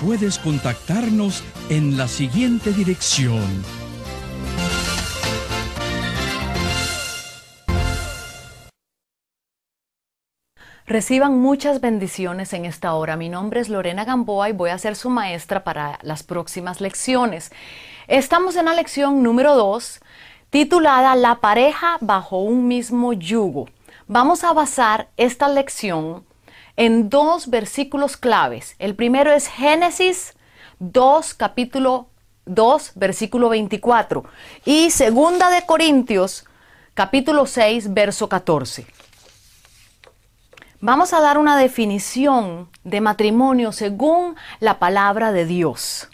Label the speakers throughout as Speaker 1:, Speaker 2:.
Speaker 1: puedes contactarnos en la siguiente dirección.
Speaker 2: Reciban muchas bendiciones en esta hora. Mi nombre es Lorena Gamboa y voy a ser su maestra para las próximas lecciones. Estamos en la lección número 2, titulada La pareja bajo un mismo yugo. Vamos a basar esta lección en dos versículos claves. El primero es Génesis 2, capítulo 2, versículo 24. Y segunda de Corintios, capítulo 6, verso 14. Vamos a dar una definición de matrimonio según la palabra de Dios.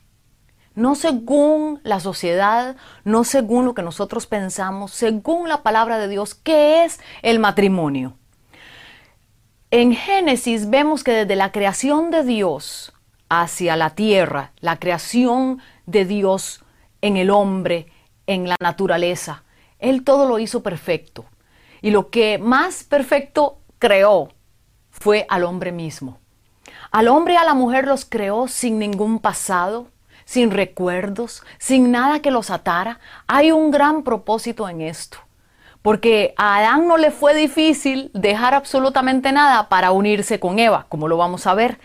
Speaker 2: No según la sociedad, no según lo que nosotros pensamos, según la palabra de Dios, ¿qué es el matrimonio? En Génesis vemos que desde la creación de Dios hacia la tierra, la creación de Dios en el hombre, en la naturaleza, Él todo lo hizo perfecto. Y lo que más perfecto creó fue al hombre mismo. Al hombre y a la mujer los creó sin ningún pasado, sin recuerdos, sin nada que los atara. Hay un gran propósito en esto porque a Adán no le fue difícil dejar absolutamente nada para unirse con Eva, como lo vamos a ver.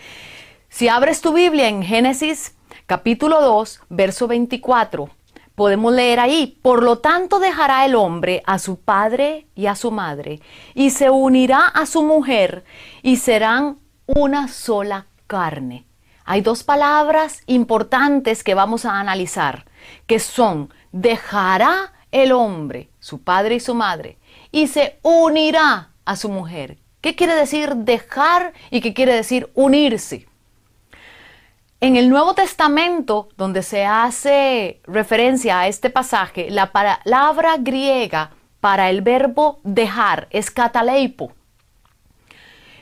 Speaker 2: Si abres tu Biblia en Génesis capítulo 2, verso 24, podemos leer ahí, por lo tanto dejará el hombre a su padre y a su madre, y se unirá a su mujer, y serán una sola carne. Hay dos palabras importantes que vamos a analizar, que son dejará el hombre, su padre y su madre, y se unirá a su mujer. ¿Qué quiere decir dejar y qué quiere decir unirse? En el Nuevo Testamento, donde se hace referencia a este pasaje, la palabra griega para el verbo dejar es cataleipo.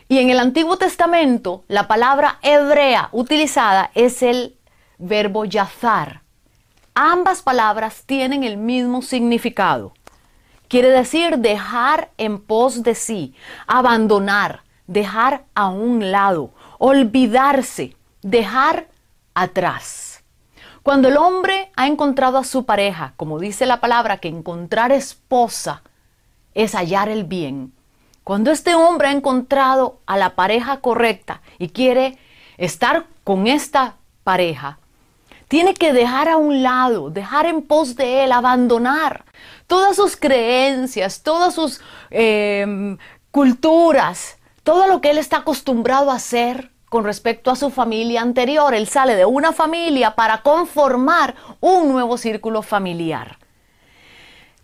Speaker 2: Y en el Antiguo Testamento, la palabra hebrea utilizada es el verbo yazar, Ambas palabras tienen el mismo significado. Quiere decir dejar en pos de sí, abandonar, dejar a un lado, olvidarse, dejar atrás. Cuando el hombre ha encontrado a su pareja, como dice la palabra, que encontrar esposa es hallar el bien. Cuando este hombre ha encontrado a la pareja correcta y quiere estar con esta pareja, tiene que dejar a un lado, dejar en pos de él, abandonar todas sus creencias, todas sus em, culturas, todo lo que él está acostumbrado a hacer con respecto a su familia anterior. Él sale de una familia para conformar un nuevo círculo familiar.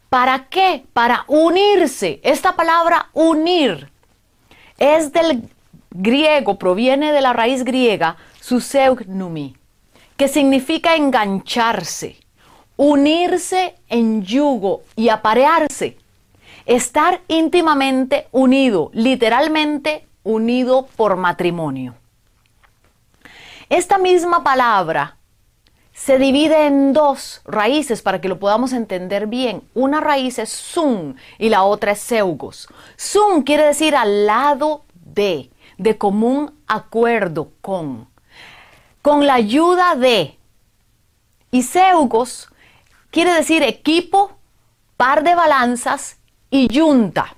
Speaker 2: ¿Para qué? Para unirse. Esta palabra unir es del griego, proviene de la raíz griega, suseugnumi que significa engancharse, unirse en yugo y aparearse, estar íntimamente unido, literalmente unido por matrimonio. Esta misma palabra se divide en dos raíces para que lo podamos entender bien. Una raíz es sun y la otra es seugos. Sun quiere decir al lado de, de común acuerdo con con la ayuda de. Y quiere decir equipo, par de balanzas y yunta.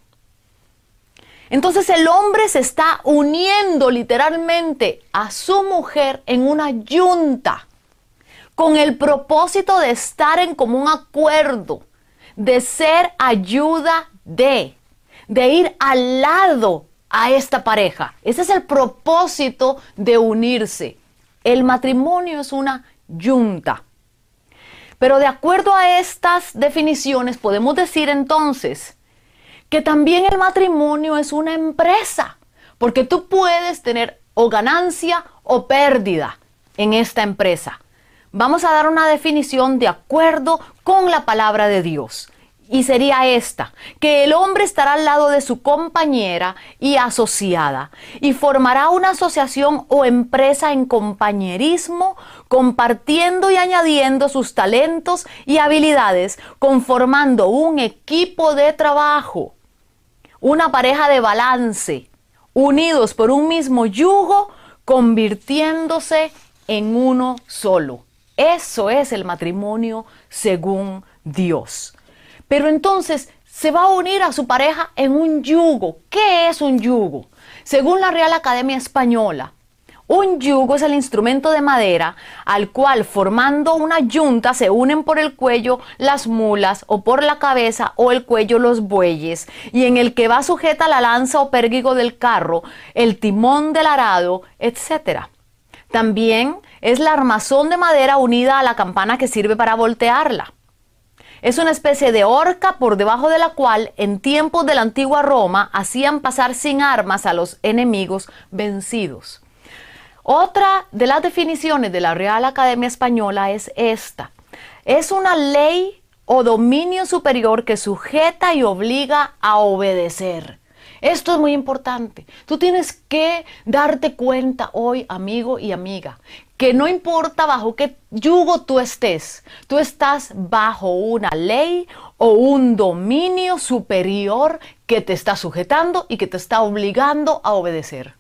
Speaker 2: Entonces el hombre se está uniendo literalmente a su mujer en una yunta con el propósito de estar en común acuerdo, de ser ayuda de, de ir al lado a esta pareja. Ese es el propósito de unirse. El matrimonio es una yunta. Pero de acuerdo a estas definiciones podemos decir entonces que también el matrimonio es una empresa, porque tú puedes tener o ganancia o pérdida en esta empresa. Vamos a dar una definición de acuerdo con la palabra de Dios. Y sería esta, que el hombre estará al lado de su compañera y asociada y formará una asociación o empresa en compañerismo, compartiendo y añadiendo sus talentos y habilidades, conformando un equipo de trabajo, una pareja de balance, unidos por un mismo yugo, convirtiéndose en uno solo. Eso es el matrimonio según Dios. Pero entonces se va a unir a su pareja en un yugo. ¿Qué es un yugo? Según la Real Academia Española, un yugo es el instrumento de madera al cual formando una yunta se unen por el cuello las mulas o por la cabeza o el cuello los bueyes y en el que va sujeta la lanza o pérgigo del carro, el timón del arado, etc. También es la armazón de madera unida a la campana que sirve para voltearla. Es una especie de horca por debajo de la cual en tiempos de la antigua Roma hacían pasar sin armas a los enemigos vencidos. Otra de las definiciones de la Real Academia Española es esta. Es una ley o dominio superior que sujeta y obliga a obedecer. Esto es muy importante. Tú tienes que darte cuenta hoy, amigo y amiga, que no importa bajo qué yugo tú estés, tú estás bajo una ley o un dominio superior que te está sujetando y que te está obligando a obedecer.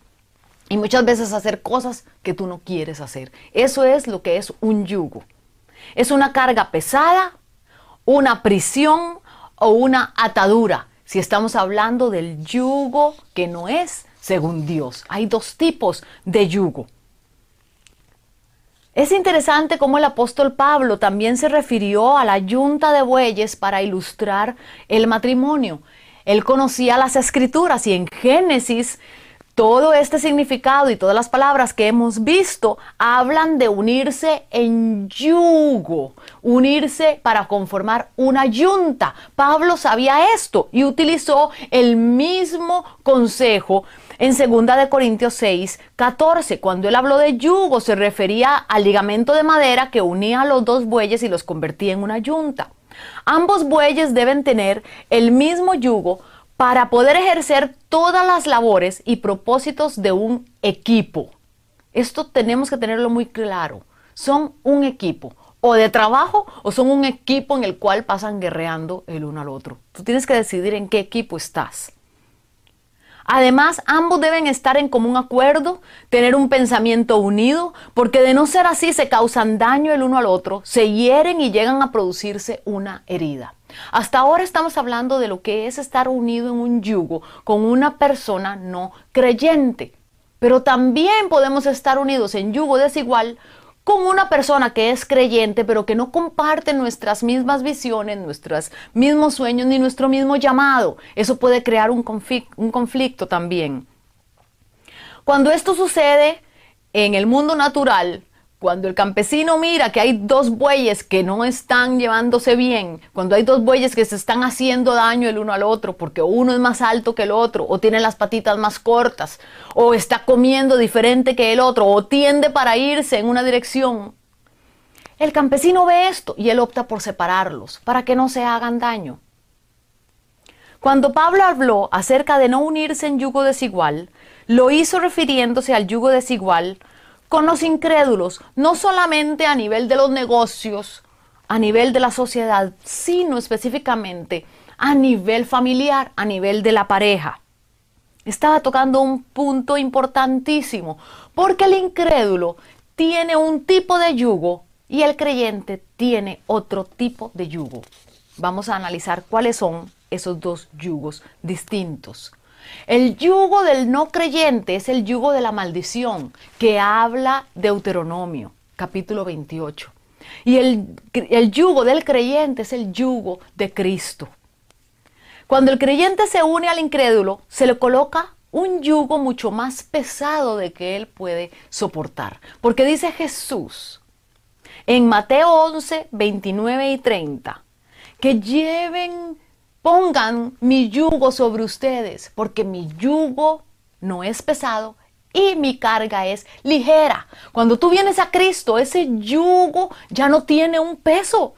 Speaker 2: Y muchas veces hacer cosas que tú no quieres hacer. Eso es lo que es un yugo. Es una carga pesada, una prisión o una atadura. Si estamos hablando del yugo que no es según Dios. Hay dos tipos de yugo. Es interesante cómo el apóstol Pablo también se refirió a la yunta de bueyes para ilustrar el matrimonio. Él conocía las escrituras y en Génesis todo este significado y todas las palabras que hemos visto hablan de unirse en yugo, unirse para conformar una yunta. Pablo sabía esto y utilizó el mismo consejo en 2 de Corintios 6, 14, cuando él habló de yugo, se refería al ligamento de madera que unía a los dos bueyes y los convertía en una yunta. Ambos bueyes deben tener el mismo yugo para poder ejercer todas las labores y propósitos de un equipo. Esto tenemos que tenerlo muy claro. Son un equipo o de trabajo o son un equipo en el cual pasan guerreando el uno al otro. Tú tienes que decidir en qué equipo estás. Además, ambos deben estar en común acuerdo, tener un pensamiento unido, porque de no ser así se causan daño el uno al otro, se hieren y llegan a producirse una herida. Hasta ahora estamos hablando de lo que es estar unido en un yugo con una persona no creyente. Pero también podemos estar unidos en yugo desigual con una persona que es creyente, pero que no comparte nuestras mismas visiones, nuestros mismos sueños, ni nuestro mismo llamado. Eso puede crear un, conflicto, un conflicto también. Cuando esto sucede en el mundo natural, cuando el campesino mira que hay dos bueyes que no están llevándose bien, cuando hay dos bueyes que se están haciendo daño el uno al otro porque uno es más alto que el otro, o tiene las patitas más cortas, o está comiendo diferente que el otro, o tiende para irse en una dirección, el campesino ve esto y él opta por separarlos para que no se hagan daño. Cuando Pablo habló acerca de no unirse en yugo desigual, lo hizo refiriéndose al yugo desigual con los incrédulos, no solamente a nivel de los negocios, a nivel de la sociedad, sino específicamente a nivel familiar, a nivel de la pareja. Estaba tocando un punto importantísimo, porque el incrédulo tiene un tipo de yugo y el creyente tiene otro tipo de yugo. Vamos a analizar cuáles son esos dos yugos distintos. El yugo del no creyente es el yugo de la maldición que habla Deuteronomio, capítulo 28. Y el, el, yugo del creyente es el yugo de Cristo. Cuando el creyente se une al incrédulo, se le coloca un yugo mucho más pesado de que él puede soportar. Porque dice Jesús en Mateo 11, 29 y 30, que lleven, pongan mi yugo sobre ustedes, porque mi yugo no es pesado y mi carga es ligera. Cuando tú vienes a Cristo, ese yugo ya no tiene un peso.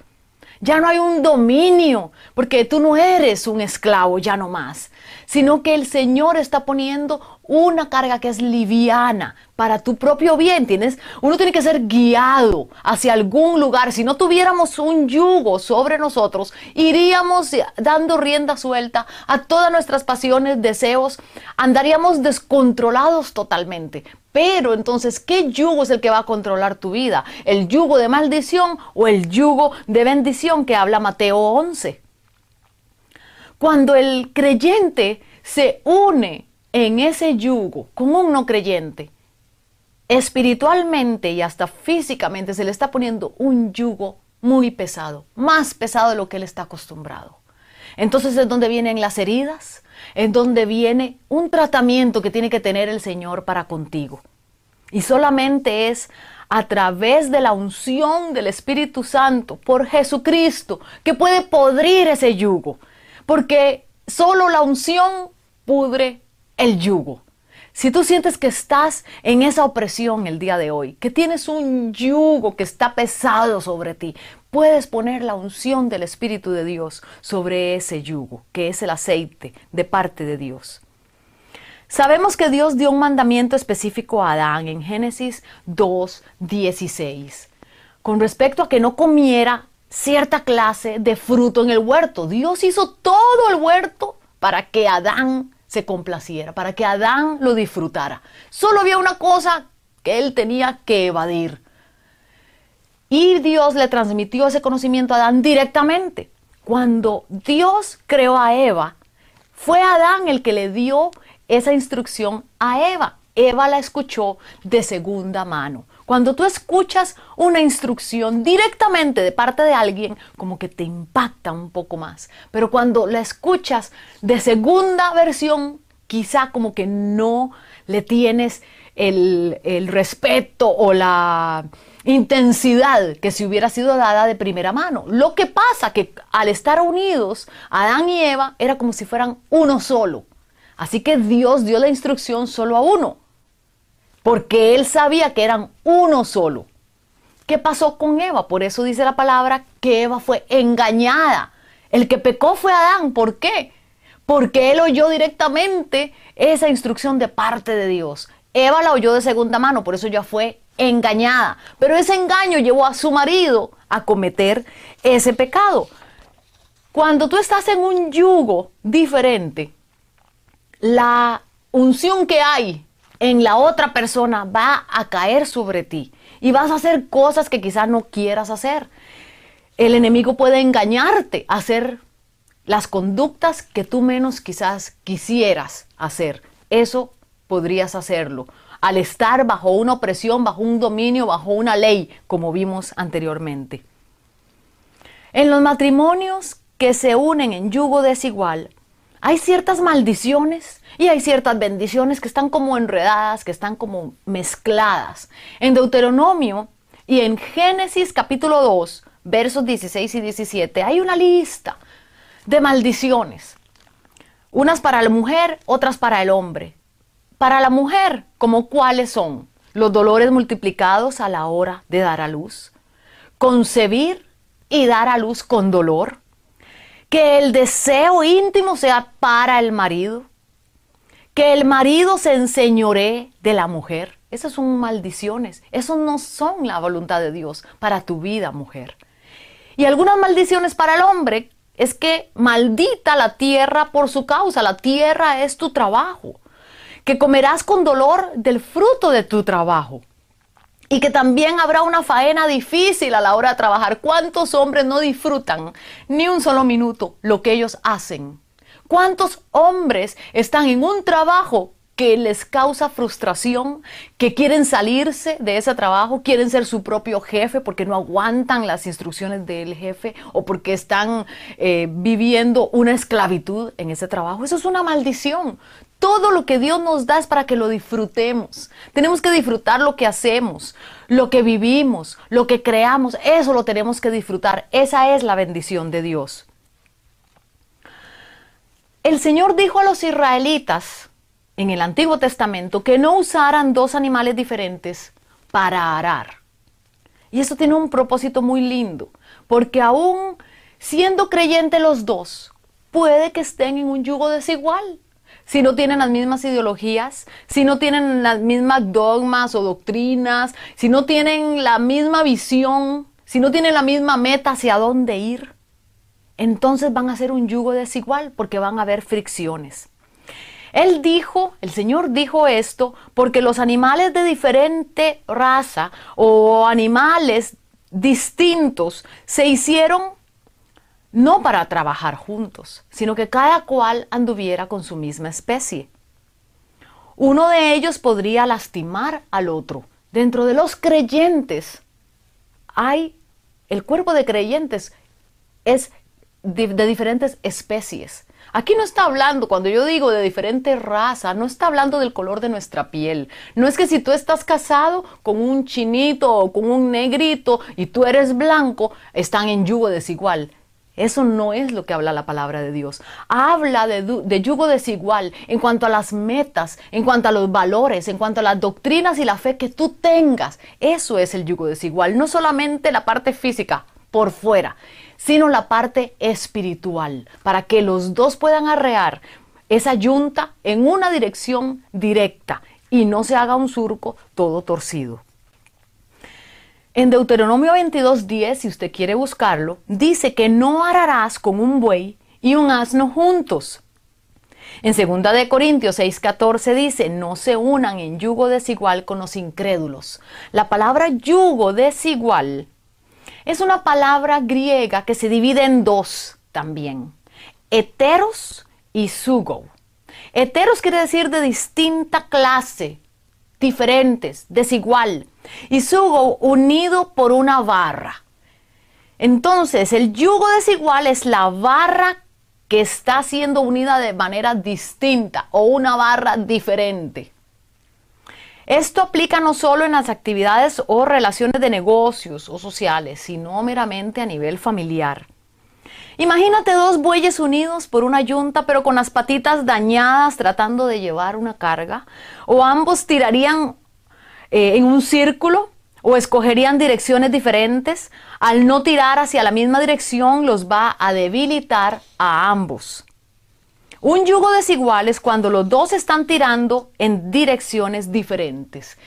Speaker 2: Ya no hay un dominio, porque tú no eres un esclavo, ya no más, sino que el Señor está poniendo una carga que es liviana para tu propio bien. Tienes, uno tiene que ser guiado hacia algún lugar. Si no tuviéramos un yugo sobre nosotros, iríamos dando rienda suelta a todas nuestras pasiones, deseos, andaríamos descontrolados totalmente. Pero entonces, ¿qué yugo es el que va a controlar tu vida? ¿El yugo de maldición o el yugo de bendición que habla Mateo 11? Cuando el creyente se une en ese yugo con un no creyente, espiritualmente y hasta físicamente se le está poniendo un yugo muy pesado, más pesado de lo que él está acostumbrado. Entonces es donde vienen las heridas, es donde viene un tratamiento que tiene que tener el Señor para contigo. Y solamente es a través de la unción del Espíritu Santo por Jesucristo que puede podrir ese yugo. Porque solo la unción pudre el yugo. Si tú sientes que estás en esa opresión el día de hoy, que tienes un yugo que está pesado sobre ti, puedes poner la unción del Espíritu de Dios sobre ese yugo, que es el aceite de parte de Dios. Sabemos que Dios dio un mandamiento específico a Adán en Génesis 2, 16, con respecto a que no comiera cierta clase de fruto en el huerto. Dios hizo todo el huerto para que Adán se complaciera, para que Adán lo disfrutara. Solo había una cosa que él tenía que evadir. Y Dios le transmitió ese conocimiento a Adán directamente. Cuando Dios creó a Eva, fue Adán el que le dio esa instrucción a Eva. Eva la escuchó de segunda mano. Cuando tú escuchas una instrucción directamente de parte de alguien, como que te impacta un poco más. Pero cuando la escuchas de segunda versión, quizá como que no le tienes el, el respeto o la intensidad que si hubiera sido dada de primera mano. Lo que pasa que al estar unidos, Adán y Eva era como si fueran uno solo. Así que Dios dio la instrucción solo a uno porque él sabía que eran uno solo. ¿Qué pasó con Eva? Por eso dice la palabra que Eva fue engañada. El que pecó fue Adán. ¿Por qué? Porque él oyó directamente esa instrucción de parte de Dios. Eva la oyó de segunda mano, por eso ya fue engañada. Pero ese engaño llevó a su marido a cometer ese pecado. Cuando tú estás en un yugo diferente, la unción que hay en la otra persona va a caer sobre ti y vas a hacer cosas que quizás no quieras hacer. El enemigo puede engañarte a hacer las conductas que tú menos quizás quisieras hacer. Eso podrías hacerlo al estar bajo una opresión, bajo un dominio, bajo una ley, como vimos anteriormente. En los matrimonios que se unen en yugo desigual, hay ciertas maldiciones y hay ciertas bendiciones que están como enredadas, que están como mezcladas. En Deuteronomio y en Génesis capítulo 2, versos 16 y 17, hay una lista de maldiciones. Unas para la mujer, otras para el hombre. Para la mujer, como cuáles son los dolores multiplicados a la hora de dar a luz, concebir y dar a luz con dolor, que el deseo íntimo sea para el marido, que el marido se enseñoree de la mujer. Esas son maldiciones, eso no son la voluntad de Dios para tu vida, mujer. Y algunas maldiciones para el hombre es que maldita la tierra por su causa, la tierra es tu trabajo, que comerás con dolor del fruto de tu trabajo y que también habrá una faena difícil a la hora de trabajar. ¿Cuántos hombres no disfrutan ni un solo minuto lo que ellos hacen? ¿Cuántos hombres están en un trabajo que les causa frustración, que quieren salirse de ese trabajo, quieren ser su propio jefe porque no aguantan las instrucciones del jefe o porque están eh, viviendo una esclavitud en ese trabajo. Eso es una maldición. Todo lo que Dios nos da es para que lo disfrutemos. Tenemos que disfrutar lo que hacemos, lo que vivimos, lo que creamos. Eso lo tenemos que disfrutar. Esa es la bendición de Dios. El Señor dijo a los israelitas en el Antiguo Testamento que no usaran dos animales diferentes para arar. Y eso tiene un propósito muy lindo, porque aún siendo creyentes los dos, puede que estén en un yugo desigual. Si no tienen las mismas ideologías, si no tienen las mismas dogmas o doctrinas, si no tienen la misma visión, si no tienen la misma meta hacia dónde ir, entonces van a ser un yugo desigual porque van a haber fricciones. Él dijo, el Señor dijo esto, porque los animales de diferente raza o animales distintos se hicieron no para trabajar juntos, sino que cada cual anduviera con su misma especie. Uno de ellos podría lastimar al otro. Dentro de los creyentes hay, el cuerpo de creyentes es de, diferentes especies. Aquí no está hablando, cuando yo digo de diferente raza, no está hablando del color de nuestra piel. No es que si tú estás casado con un chinito o con un negrito y tú eres blanco, están en yugo desigual. Eso no es lo que habla la palabra de Dios. Habla de, de, yugo desigual en cuanto a las metas, en cuanto a los valores, en cuanto a las doctrinas y la fe que tú tengas. Eso es el yugo desigual. No solamente la parte física por fuera, sino la parte espiritual, para que los dos puedan arrear esa yunta en una dirección directa y no se haga un surco todo torcido. En Deuteronomio 22.10, si usted quiere buscarlo, dice que no ararás con un buey y un asno juntos. En 2 de Corintios 6:14 dice, no se unan en yugo desigual con los incrédulos. La palabra yugo desigual es una palabra griega que se divide en dos también, heteros y sugo. Heteros quiere decir de distinta clase, diferentes, desigual y sugo unido por una barra. Entonces, el yugo desigual es la barra que está siendo unida de manera distinta o una barra diferente. Esto aplica no solo en las actividades o relaciones de negocios o sociales, sino meramente a nivel familiar. Imagínate dos bueyes unidos por una yunta pero con las patitas dañadas tratando de llevar una carga, o ambos tirarían eh, en un círculo o escogerían direcciones diferentes, al no tirar hacia la misma dirección los va a debilitar a ambos. Un yugo desigual es cuando los dos están tirando en direcciones diferentes.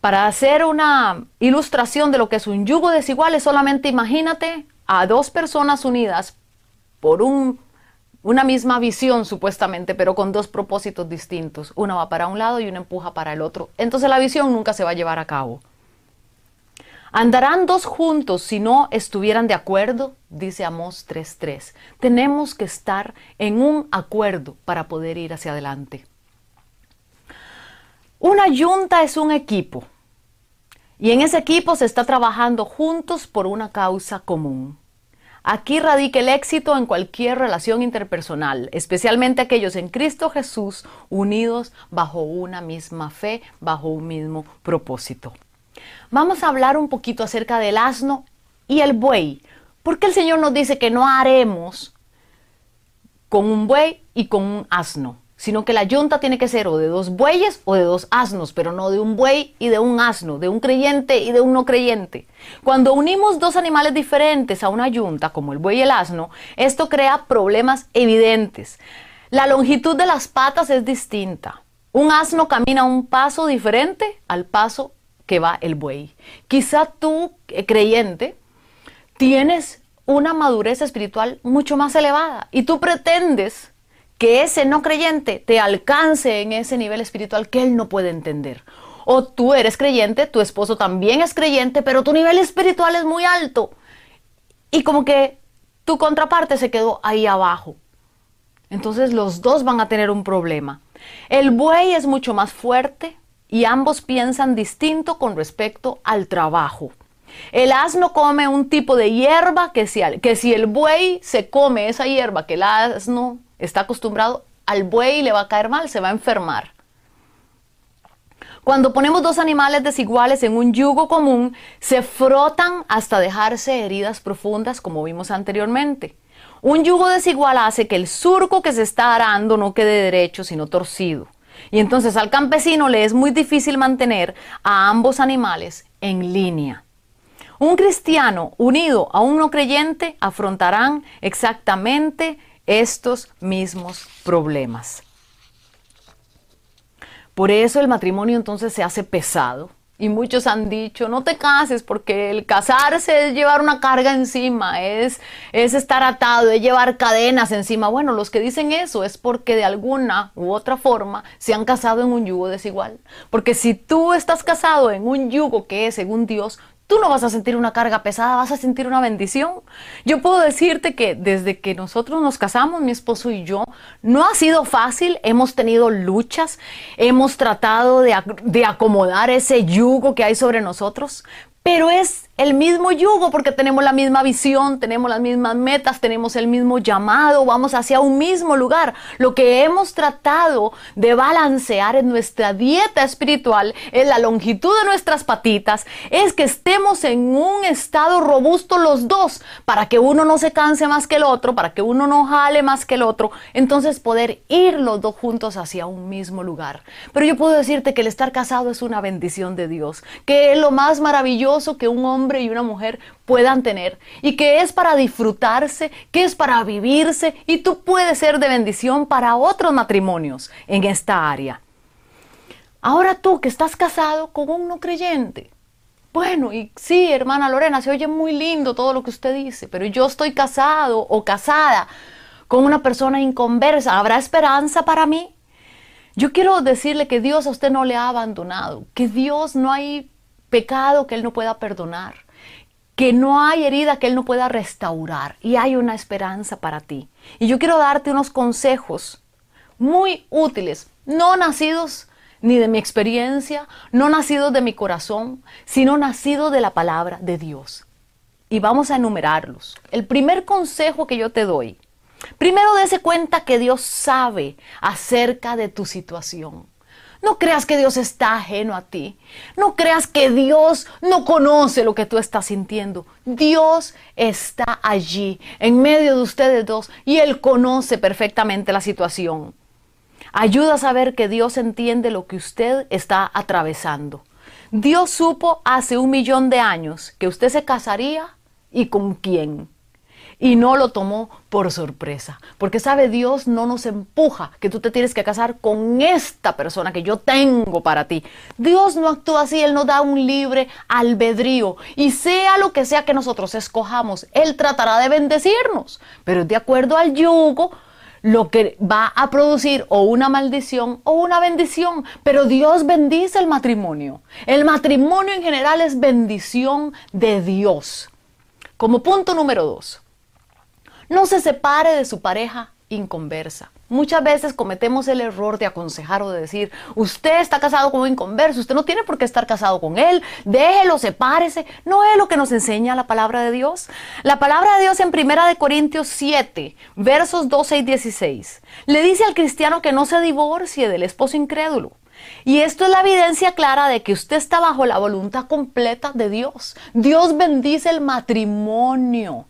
Speaker 2: Para hacer una ilustración de lo que es un yugo desigual es solamente imagínate a dos personas unidas por un una misma visión supuestamente, pero con dos propósitos distintos. Una va para un lado y una empuja para el otro. Entonces la visión nunca se va a llevar a cabo. Andarán dos juntos si no estuvieran de acuerdo, dice Amós 3.3. Tenemos que estar en un acuerdo para poder ir hacia adelante. Una yunta es un equipo y en ese equipo se está trabajando juntos por una causa común. Aquí radica el éxito en cualquier relación interpersonal, especialmente aquellos en Cristo Jesús unidos bajo una misma fe, bajo un mismo propósito. Vamos a hablar un poquito acerca del asno y el buey. porque el Señor nos dice que no haremos con un buey y con un asno? Sino que la yunta tiene que ser o de dos bueyes o de dos asnos, pero no de un buey y de un asno, de un creyente y de un no creyente. Cuando unimos dos animales diferentes a una yunta, como el buey y el asno, esto crea problemas evidentes. La longitud de las patas es distinta. Un asno camina un paso diferente al paso que va el buey. Quizá tú, eh, creyente, tienes una madurez espiritual mucho más elevada y tú pretendes que ese no creyente te alcance en ese nivel espiritual que él no puede entender. O tú eres creyente, tu esposo también es creyente, pero tu nivel espiritual es muy alto. Y como que tu contraparte se quedó ahí abajo. Entonces los dos van a tener un problema. El buey es mucho más fuerte y ambos piensan distinto con respecto al trabajo. El asno come un tipo de hierba que si, que si el buey se come esa hierba que el asno está acostumbrado, al buey le va a caer mal, se va a enfermar. Cuando ponemos dos animales desiguales en un yugo común, se frotan hasta dejarse heridas profundas, como vimos anteriormente. Un yugo desigual hace que el surco que se está arando no quede derecho, sino torcido. Y entonces al campesino le es muy difícil mantener a ambos animales en línea. Un cristiano unido a un no creyente afrontarán exactamente estos mismos problemas. Por eso el matrimonio entonces se hace pesado. Y muchos han dicho, no te cases porque el casarse es llevar una carga encima, es, es estar atado, es llevar cadenas encima. Bueno, los que dicen eso es porque de alguna u otra forma se han casado en un yugo desigual. Porque si tú estás casado en un yugo que es según Dios, tú no vas a sentir una carga pesada, vas a sentir una bendición. Yo puedo decirte que desde que nosotros nos casamos, mi esposo y yo, no ha sido fácil, hemos tenido luchas, hemos tratado de, de acomodar ese yugo que hay sobre nosotros, pero es el mismo yugo porque tenemos la misma visión, tenemos las mismas metas, tenemos el mismo llamado, vamos hacia un mismo lugar. Lo que hemos tratado de balancear en nuestra dieta espiritual, en la longitud de nuestras patitas, es que estemos en un estado robusto los dos, para que uno no se canse más que el otro, para que uno no jale más que el otro, entonces poder ir los dos juntos hacia un mismo lugar. Pero yo puedo decirte que el estar casado es una bendición de Dios, que es lo más maravilloso que un hombre y una mujer puedan tener y que es para disfrutarse, que es para vivirse y tú puedes ser de bendición para otros matrimonios en esta área. Ahora tú que estás casado con un no creyente, bueno, y sí, hermana Lorena, se oye muy lindo todo lo que usted dice, pero yo estoy casado o casada con una persona inconversa. ¿Habrá esperanza para mí? Yo quiero decirle que Dios a usted no le ha abandonado, que Dios no hay pecado que Él no pueda perdonar, que no hay herida que Él no pueda restaurar y hay una esperanza para ti. Y yo quiero darte unos consejos muy útiles, no nacidos ni de mi experiencia, no nacidos de mi corazón, sino nacidos de la palabra de Dios. Y vamos a enumerarlos. El primer consejo que yo te doy, primero dése cuenta que Dios sabe acerca de tu situación. No creas que Dios está ajeno a ti. No creas que Dios no conoce lo que tú estás sintiendo. Dios está allí, en medio de ustedes dos, y Él conoce perfectamente la situación. Ayuda a saber que Dios entiende lo que usted está atravesando. Dios supo hace un millón de años que usted se casaría y con quién y no lo tomó por sorpresa. Porque sabe, Dios no nos empuja que tú te tienes que casar con esta persona que yo tengo para ti. Dios no actúa así, Él nos da un libre albedrío. Y sea lo que sea que nosotros escojamos, Él tratará de bendecirnos. Pero de acuerdo al yugo, lo que va a producir o una maldición o una bendición. Pero Dios bendice el matrimonio. El matrimonio en general es bendición de Dios. Como punto número dos, no se separe de su pareja inconversa. Muchas veces cometemos el error de aconsejar o de decir, usted está casado con un inconverso, usted no tiene por qué estar casado con él, déjelo, sepárese. No es lo que nos enseña la palabra de Dios. La palabra de Dios en 1 Corintios 7, versos 12 y 16, le dice al cristiano que no se divorcie del esposo incrédulo. Y esto es la evidencia clara de que usted está bajo la voluntad completa de Dios. Dios bendice el matrimonio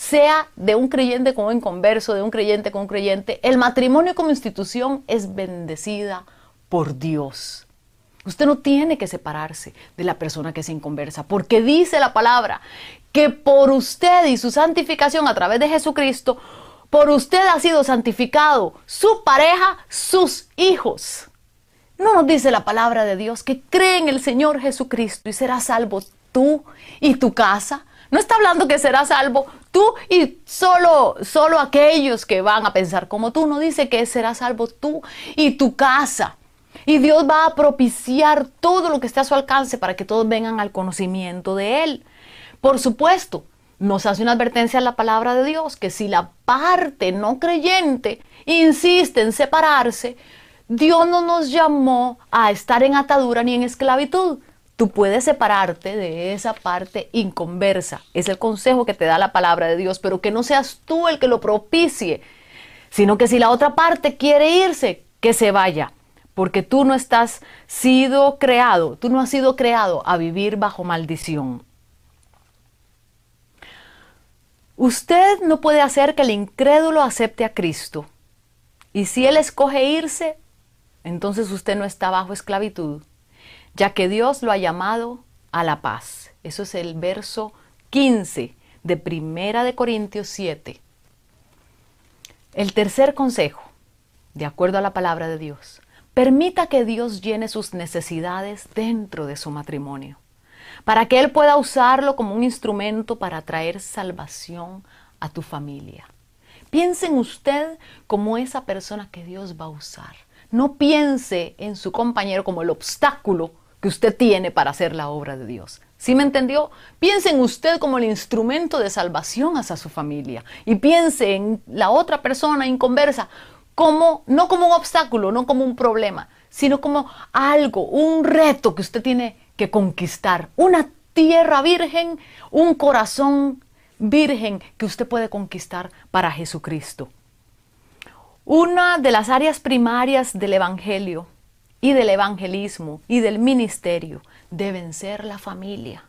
Speaker 2: sea de un creyente con un inconverso, de un creyente con un creyente, el matrimonio como institución es bendecida por Dios. Usted no tiene que separarse de la persona que es inconversa, porque dice la palabra que por usted y su santificación a través de Jesucristo, por usted ha sido santificado su pareja, sus hijos. No nos dice la palabra de Dios que cree en el Señor Jesucristo y será salvo tú y tu casa. No está hablando que será salvo tú y solo, solo aquellos que van a pensar como tú. No dice que será salvo tú y tu casa. Y Dios va a propiciar todo lo que esté a su alcance para que todos vengan al conocimiento de Él. Por supuesto, nos hace una advertencia en la palabra de Dios que si la parte no creyente insiste en separarse, Dios no nos llamó a estar en atadura ni en esclavitud, Tú puedes separarte de esa parte inconversa. Es el consejo que te da la palabra de Dios, pero que no seas tú el que lo propicie. sino que si la otra parte quiere irse, que se vaya, porque tú no estás sido creado, tú no has sido creado a vivir bajo maldición. Usted no puede hacer que el incrédulo acepte a Cristo. Y si él escoge irse, entonces usted no está bajo esclavitud, ya que Dios lo ha llamado a la paz. Eso es el verso 15 de Primera de Corintios 7. El tercer consejo, de acuerdo a la palabra de Dios, permita que Dios llene sus necesidades dentro de su matrimonio, para que Él pueda usarlo como un instrumento para traer salvación a tu familia. Piense en usted como esa persona que Dios va a usar. No piense en su compañero como el obstáculo que usted tiene para hacer la obra de Dios. ¿Sí me entendió? Piense en usted como el instrumento de salvación hacia su familia y piense en la otra persona inconversa como no como un obstáculo, no como un problema, sino como algo, un reto que usted tiene que conquistar, una tierra virgen, un corazón virgen que usted puede conquistar para Jesucristo. Una de las áreas primarias del Evangelio y del evangelismo y del ministerio deben ser la familia.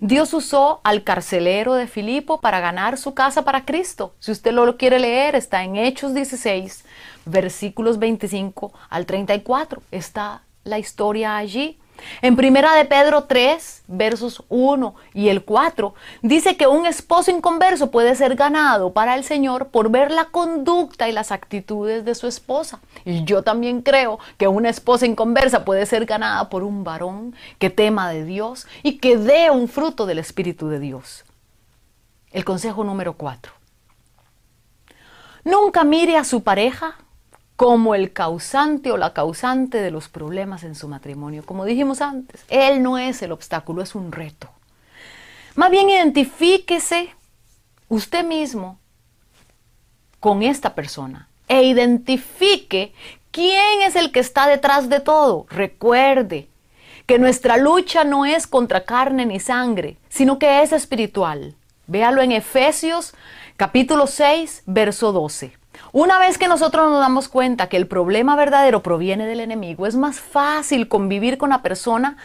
Speaker 2: Dios usó al carcelero de Filipo para ganar su casa para Cristo. Si usted lo quiere leer, está en Hechos 16, versículos 25 al 34. Está la historia allí. En primera de Pedro 3, versos 1 y el 4, dice que un esposo inconverso puede ser ganado para el Señor por ver la conducta y las actitudes de su esposa. Y yo también creo que una esposa inconversa puede ser ganada por un varón que tema de Dios y que dé un fruto del Espíritu de Dios. El consejo número 4. Nunca mire a su pareja como el causante o la causante de los problemas en su matrimonio. Como dijimos antes, él no es el obstáculo, es un reto. Más bien identifíquese usted mismo con esta persona e identifique quién es el que está detrás de todo. Recuerde que nuestra lucha no es contra carne ni sangre, sino que es espiritual. Véalo en Efesios capítulo 6, verso 12. Una vez que nosotros nos damos cuenta que el problema verdadero proviene del enemigo, es más fácil convivir con la persona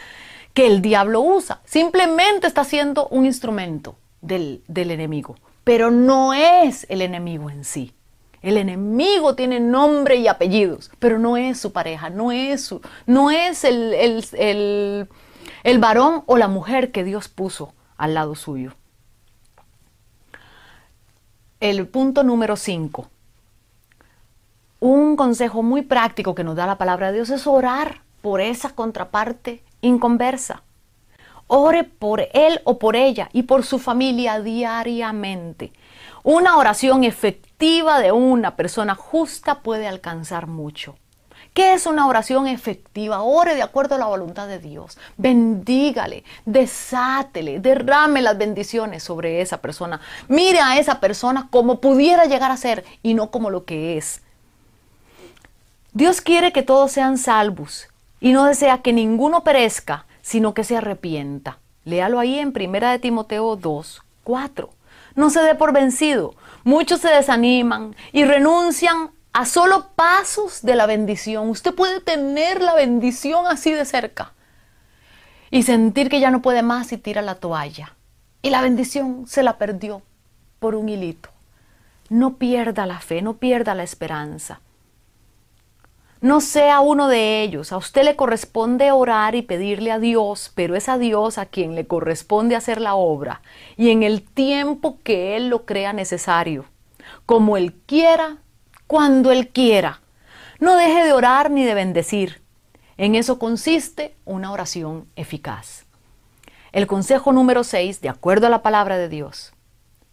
Speaker 2: que el diablo usa. Simplemente está siendo un instrumento del, del enemigo, pero no es el enemigo en sí. El enemigo tiene nombre y apellidos, pero no es su pareja, no es, su, no es el, el, el varón o la mujer que Dios puso al lado suyo. El punto número 5 un consejo muy práctico que nos da la palabra de Dios es orar por esa contraparte inconversa. Ore por él o por ella y por su familia diariamente. Una oración efectiva de una persona justa puede alcanzar mucho. ¿Qué es una oración efectiva? Ore de acuerdo a la voluntad de Dios. Bendígale, desátele, derrame las bendiciones sobre esa persona. Mire a esa persona como pudiera llegar a ser y no como lo que es. Dios quiere que todos sean salvos y no desea que ninguno perezca, sino que se arrepienta. Léalo ahí en 1 de Timoteo 2, 4. No se dé por vencido. Muchos se desaniman y renuncian a solo pasos de la bendición. Usted puede tener la bendición así de cerca y sentir que ya no puede más y tira la toalla. Y la bendición se la perdió por un hilito. No pierda la fe, no pierda la esperanza. No sea uno de ellos. A usted le corresponde orar y pedirle a Dios, pero es a Dios a quien le corresponde hacer la obra y en el tiempo que Él lo crea necesario, como Él quiera, cuando Él quiera. No deje de orar ni de bendecir. En eso consiste una oración eficaz. El consejo número 6, de acuerdo a la palabra de Dios,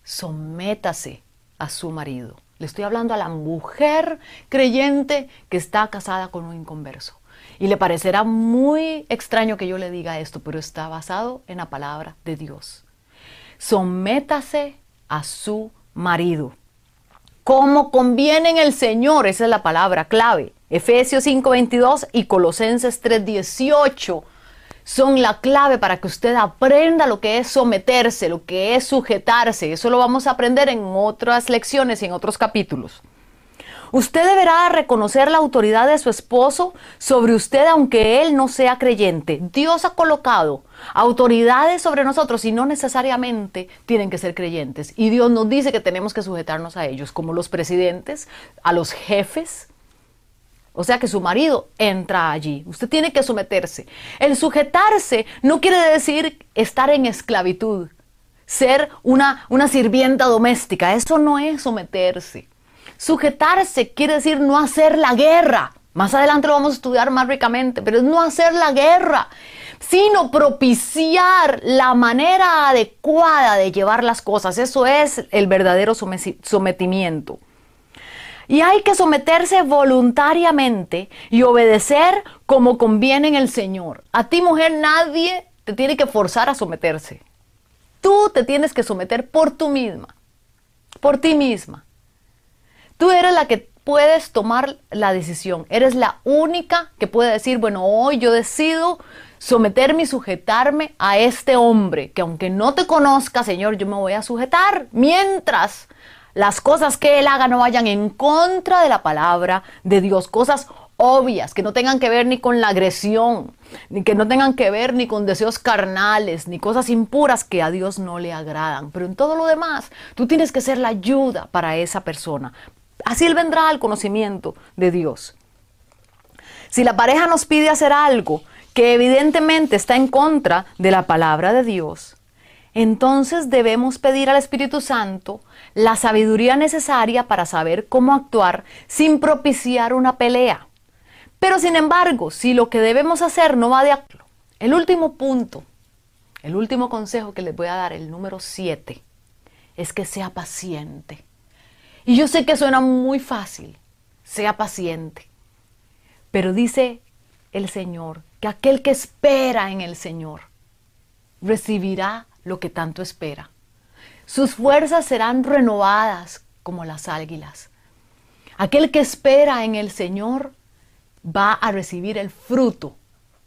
Speaker 2: sométase a su marido. Le estoy hablando a la mujer creyente que está casada con un inconverso. Y le parecerá muy extraño que yo le diga esto, pero está basado en la palabra de Dios. Sométase a su marido. Como conviene en el Señor, esa es la palabra clave. Efesios 5:22 y Colosenses 3:18 son la clave para que usted aprenda lo que es someterse, lo que es sujetarse. Eso lo vamos a aprender en otras lecciones y en otros capítulos. Usted deberá reconocer la autoridad de su esposo sobre usted aunque él no sea creyente. Dios ha colocado autoridades sobre nosotros y no necesariamente tienen que ser creyentes. Y Dios nos dice que tenemos que sujetarnos a ellos, como los presidentes, a los jefes. O sea que su marido entra allí. Usted tiene que someterse. El sujetarse no quiere decir estar en esclavitud, ser una, una sirvienta doméstica. Eso no es someterse. Sujetarse quiere decir no hacer la guerra. Más adelante lo vamos a estudiar más ricamente, pero es no hacer la guerra, sino propiciar la manera adecuada de llevar las cosas. Eso es el verdadero sometimiento. Y hay que someterse voluntariamente y obedecer como conviene en el Señor. A ti mujer nadie te tiene que forzar a someterse. Tú te tienes que someter por tú misma, por ti misma. Tú eres la que puedes tomar la decisión. Eres la única que puede decir, bueno, hoy yo decido someterme y sujetarme a este hombre, que aunque no te conozca, Señor, yo me voy a sujetar mientras las cosas que él haga no vayan en contra de la palabra de Dios, cosas obvias, que no tengan que ver ni con la agresión, ni que no tengan que ver ni con deseos carnales, ni cosas impuras que a Dios no le agradan. Pero en todo lo demás, tú tienes que ser la ayuda para esa persona, Así Él vendrá al conocimiento de Dios. Si la pareja nos pide hacer algo que evidentemente está en contra de la palabra de Dios, entonces debemos pedir al Espíritu Santo la sabiduría necesaria para saber cómo actuar sin propiciar una pelea. Pero sin embargo, si lo que debemos hacer no va de acuerdo, el último punto, el último consejo que les voy a dar, el número 7, es que sea paciente. Y yo sé que suena muy fácil, sea paciente. Pero dice el Señor que aquel que espera en el Señor recibirá lo que tanto espera. Sus fuerzas serán renovadas como las águilas. Aquel que espera en el Señor va a recibir el fruto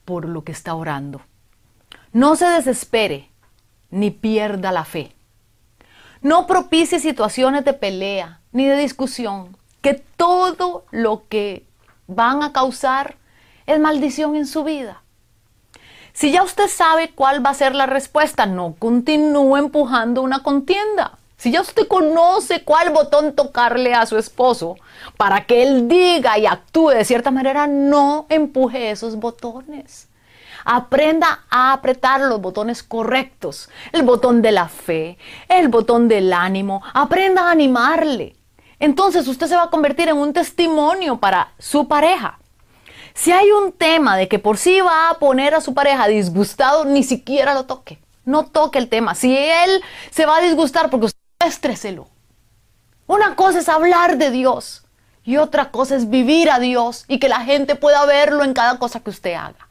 Speaker 2: por lo que está orando. No se desespere ni pierda la fe. No propicie situaciones de pelea, ni de discusión, que todo lo que van a causar es maldición en su vida. Si ya usted sabe cuál va a ser la respuesta, no continúe empujando una contienda. Si ya usted conoce cuál botón tocarle a su esposo para que él diga y actúe de cierta manera, no empuje esos botones. Aprenda a apretar los botones correctos. El botón de la fe, el botón del ánimo. Aprenda a animarle entonces usted se va a convertir en un testimonio para su pareja. Si hay un tema de que por sí va a poner a su pareja disgustado, ni siquiera lo toque. No toque el tema. Si él se va a disgustar porque usted estréselo. Una cosa es hablar de Dios y otra cosa es vivir a Dios y que la gente pueda verlo en cada cosa que usted haga.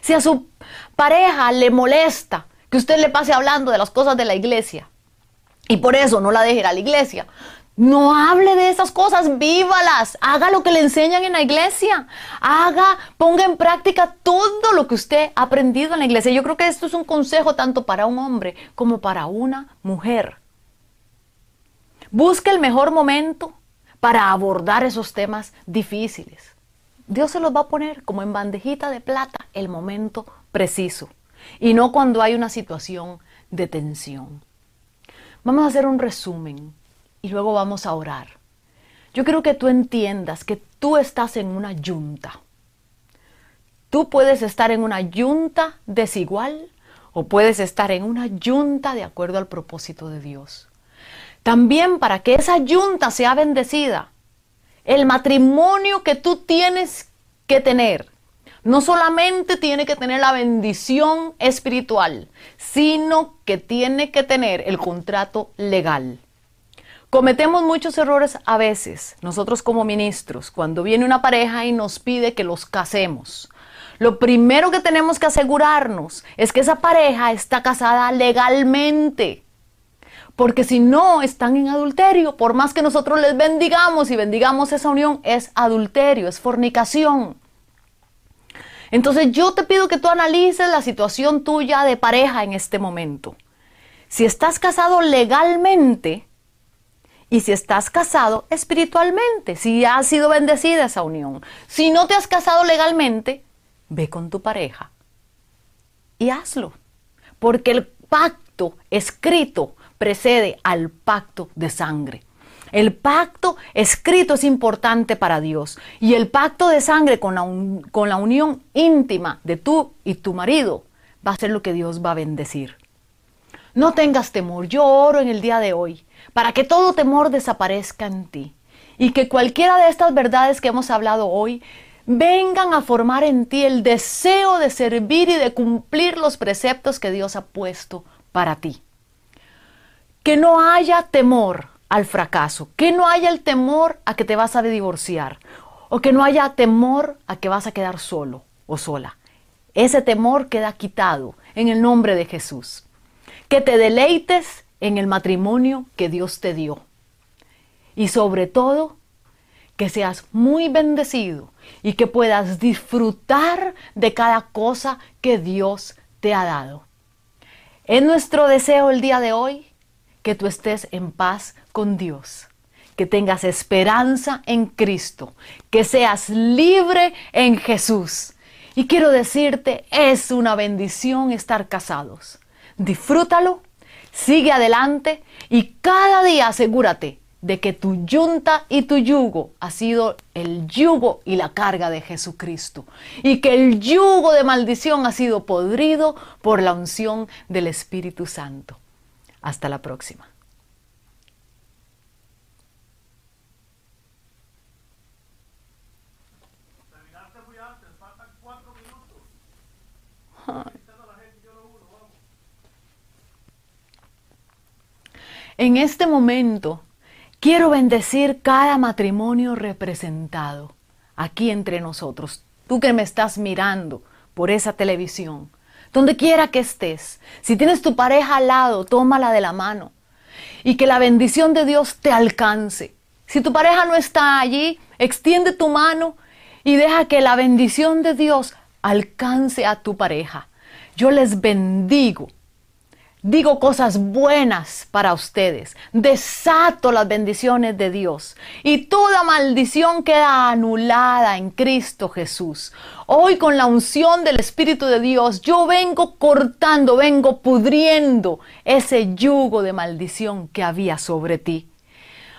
Speaker 2: Si a su pareja le molesta que usted le pase hablando de las cosas de la iglesia y por eso no la deje ir a la iglesia, no hable de esas cosas, vívalas, haga lo que le enseñan en la iglesia, haga, ponga en práctica todo lo que usted ha aprendido en la iglesia. Yo creo que esto es un consejo tanto para un hombre como para una mujer. Busque el mejor momento para abordar esos temas difíciles. Dios se los va a poner como en bandejita de plata el momento preciso y no cuando hay una situación de tensión. Vamos a hacer un resumen y luego vamos a orar. Yo quiero que tú entiendas que tú estás en una yunta. Tú puedes estar en una yunta desigual o puedes estar en una yunta de acuerdo al propósito de Dios. También para que esa yunta sea bendecida, el matrimonio que tú tienes que tener no solamente tiene que tener la bendición espiritual, sino que tiene que tener el contrato legal. Cometemos muchos errores a veces, nosotros como ministros, cuando viene una pareja y nos pide que los casemos. Lo primero que tenemos que asegurarnos es que esa pareja está casada legalmente. Porque si no están en adulterio, por más que nosotros les bendigamos y bendigamos esa unión, es adulterio, es fornicación. Entonces yo te pido que tú analices la situación tuya de pareja en este momento. Si estás casado legalmente, Y si estás casado espiritualmente, si ha sido bendecida esa unión. Si no te has casado legalmente, ve con tu pareja y hazlo. Porque el pacto escrito precede al pacto de sangre. El pacto escrito es importante para Dios y el pacto de sangre con la, con la unión íntima de tú y tu marido va a ser lo que Dios va a bendecir. No tengas temor, yo oro en el día de hoy para que todo temor desaparezca en ti y que cualquiera de estas verdades que hemos hablado hoy vengan a formar en ti el deseo de servir y de cumplir los preceptos que Dios ha puesto para ti. Que no haya temor al fracaso, que no haya el temor a que te vas a divorciar o que no haya temor a que vas a quedar solo o sola. Ese temor queda quitado en el nombre de Jesús. Que te deleites en el matrimonio que Dios te dio. Y sobre todo, que seas muy bendecido y que puedas disfrutar de cada cosa que Dios te ha dado. Es nuestro deseo el día de hoy que tú estés en paz con Dios, que tengas esperanza en Cristo, que seas libre en Jesús. Y quiero decirte, es una bendición estar casados. Disfrútalo, sigue adelante y cada día asegúrate de que tu yunta y tu yugo ha sido el yugo y la carga de Jesucristo y que el yugo de maldición ha sido podrido por la unción del Espíritu Santo. Hasta la próxima. En este momento quiero bendecir cada matrimonio representado aquí entre nosotros. Tú que me estás mirando por esa televisión, donde quiera que estés, si tienes tu pareja al lado, tómala de la mano y que la bendición de Dios te alcance. Si tu pareja no está allí, extiende tu mano y deja que la bendición de Dios alcance a tu pareja. Yo les bendigo Digo cosas buenas para ustedes. Desato las bendiciones de Dios. Y toda maldición queda anulada en Cristo Jesús. Hoy con la unción del Espíritu de Dios, yo vengo cortando, vengo pudriendo ese yugo de maldición que había sobre ti.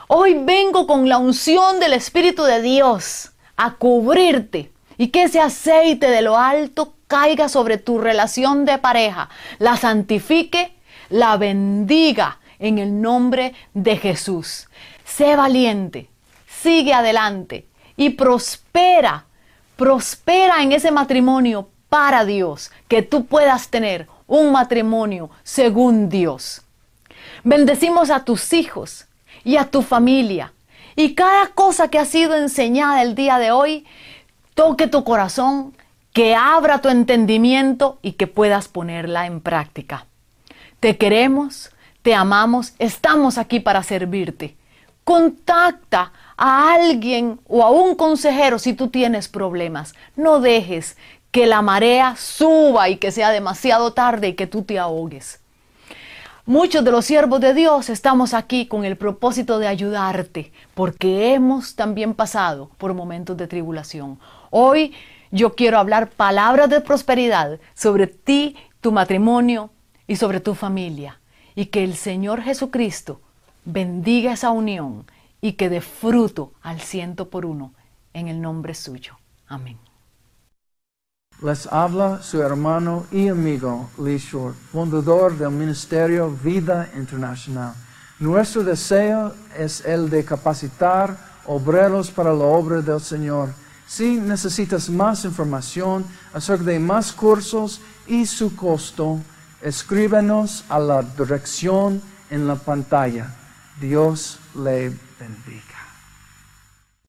Speaker 2: Hoy vengo con la unción del Espíritu de Dios a cubrirte y que ese aceite de lo alto caiga sobre tu relación de pareja, la santifique la bendiga en el nombre de Jesús. Sé valiente, sigue adelante y prospera, prospera en ese matrimonio para Dios, que tú puedas tener un matrimonio según Dios. Bendecimos a tus hijos y a tu familia. Y cada cosa que ha sido enseñada el día de hoy, toque tu corazón, que abra tu entendimiento y que puedas ponerla en práctica. Te queremos, te amamos, estamos aquí para servirte. Contacta a alguien o a un consejero si tú tienes problemas. No dejes que la marea suba y que sea demasiado tarde y que tú te ahogues. Muchos de los siervos de Dios estamos aquí con el propósito de ayudarte, porque hemos también pasado por momentos de tribulación. Hoy yo quiero hablar palabras de prosperidad sobre ti, tu matrimonio, y sobre tu familia. Y que el Señor Jesucristo bendiga esa unión y que dé fruto al ciento por uno en el nombre suyo. Amén.
Speaker 3: Les habla su hermano y amigo Lee Short, fundador del Ministerio Vida Internacional. Nuestro deseo es el de capacitar obreros para la obra del Señor. Si necesitas más información acerca de más cursos y su costo, escríbenos a la dirección en la pantalla. Dios le bendiga.